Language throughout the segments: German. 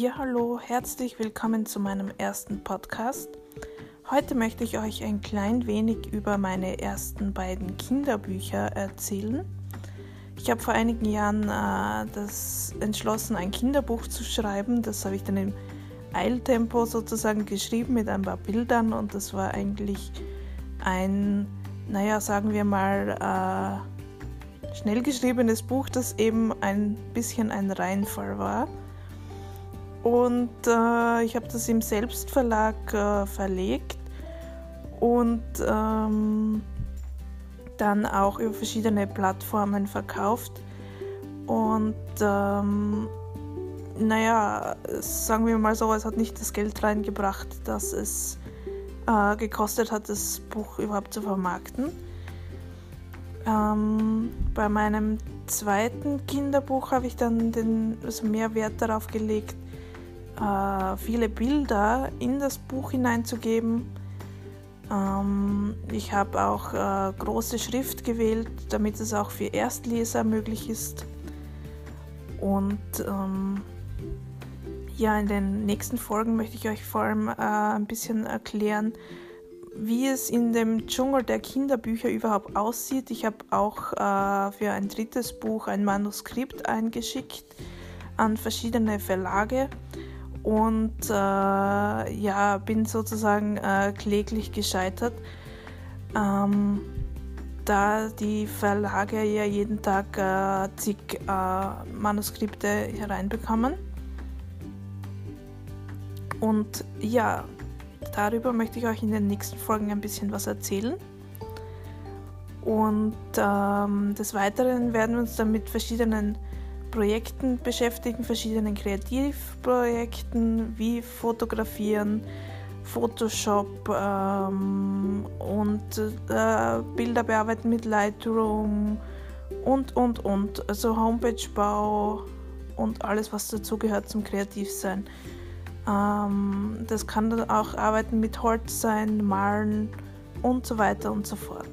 Ja, hallo, herzlich willkommen zu meinem ersten Podcast. Heute möchte ich euch ein klein wenig über meine ersten beiden Kinderbücher erzählen. Ich habe vor einigen Jahren äh, das entschlossen, ein Kinderbuch zu schreiben. Das habe ich dann im Eiltempo sozusagen geschrieben mit ein paar Bildern und das war eigentlich ein, naja, sagen wir mal, äh, schnell geschriebenes Buch, das eben ein bisschen ein Reinfall war. Und äh, ich habe das im Selbstverlag äh, verlegt und ähm, dann auch über verschiedene Plattformen verkauft. Und ähm, naja, sagen wir mal so, es hat nicht das Geld reingebracht, das es äh, gekostet hat, das Buch überhaupt zu vermarkten. Ähm, bei meinem zweiten Kinderbuch habe ich dann den, also mehr Wert darauf gelegt, äh, viele Bilder in das Buch hineinzugeben. Ähm, ich habe auch äh, große Schrift gewählt, damit es auch für Erstleser möglich ist. Und ähm, ja, in den nächsten Folgen möchte ich euch vor allem äh, ein bisschen erklären, wie es in dem Dschungel der Kinderbücher überhaupt aussieht. Ich habe auch äh, für ein drittes Buch ein Manuskript eingeschickt an verschiedene Verlage und äh, ja, bin sozusagen äh, kläglich gescheitert, ähm, da die Verlage ja jeden Tag äh, zig äh, Manuskripte hereinbekommen. Und ja, darüber möchte ich euch in den nächsten Folgen ein bisschen was erzählen. Und ähm, des Weiteren werden wir uns dann mit verschiedenen Projekten beschäftigen, verschiedenen Kreativprojekten wie Fotografieren, Photoshop ähm, und äh, Bilder bearbeiten mit Lightroom und, und, und. Also Homepagebau und alles, was dazugehört zum Kreativsein. Ähm, das kann dann auch Arbeiten mit Holz sein, Malen und so weiter und so fort.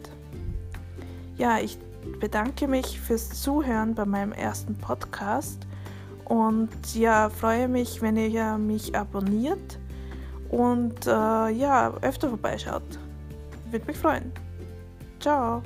Ja, ich bedanke mich fürs Zuhören bei meinem ersten Podcast und ja, freue mich, wenn ihr mich abonniert und äh, ja, öfter vorbeischaut. Würde mich freuen. Ciao.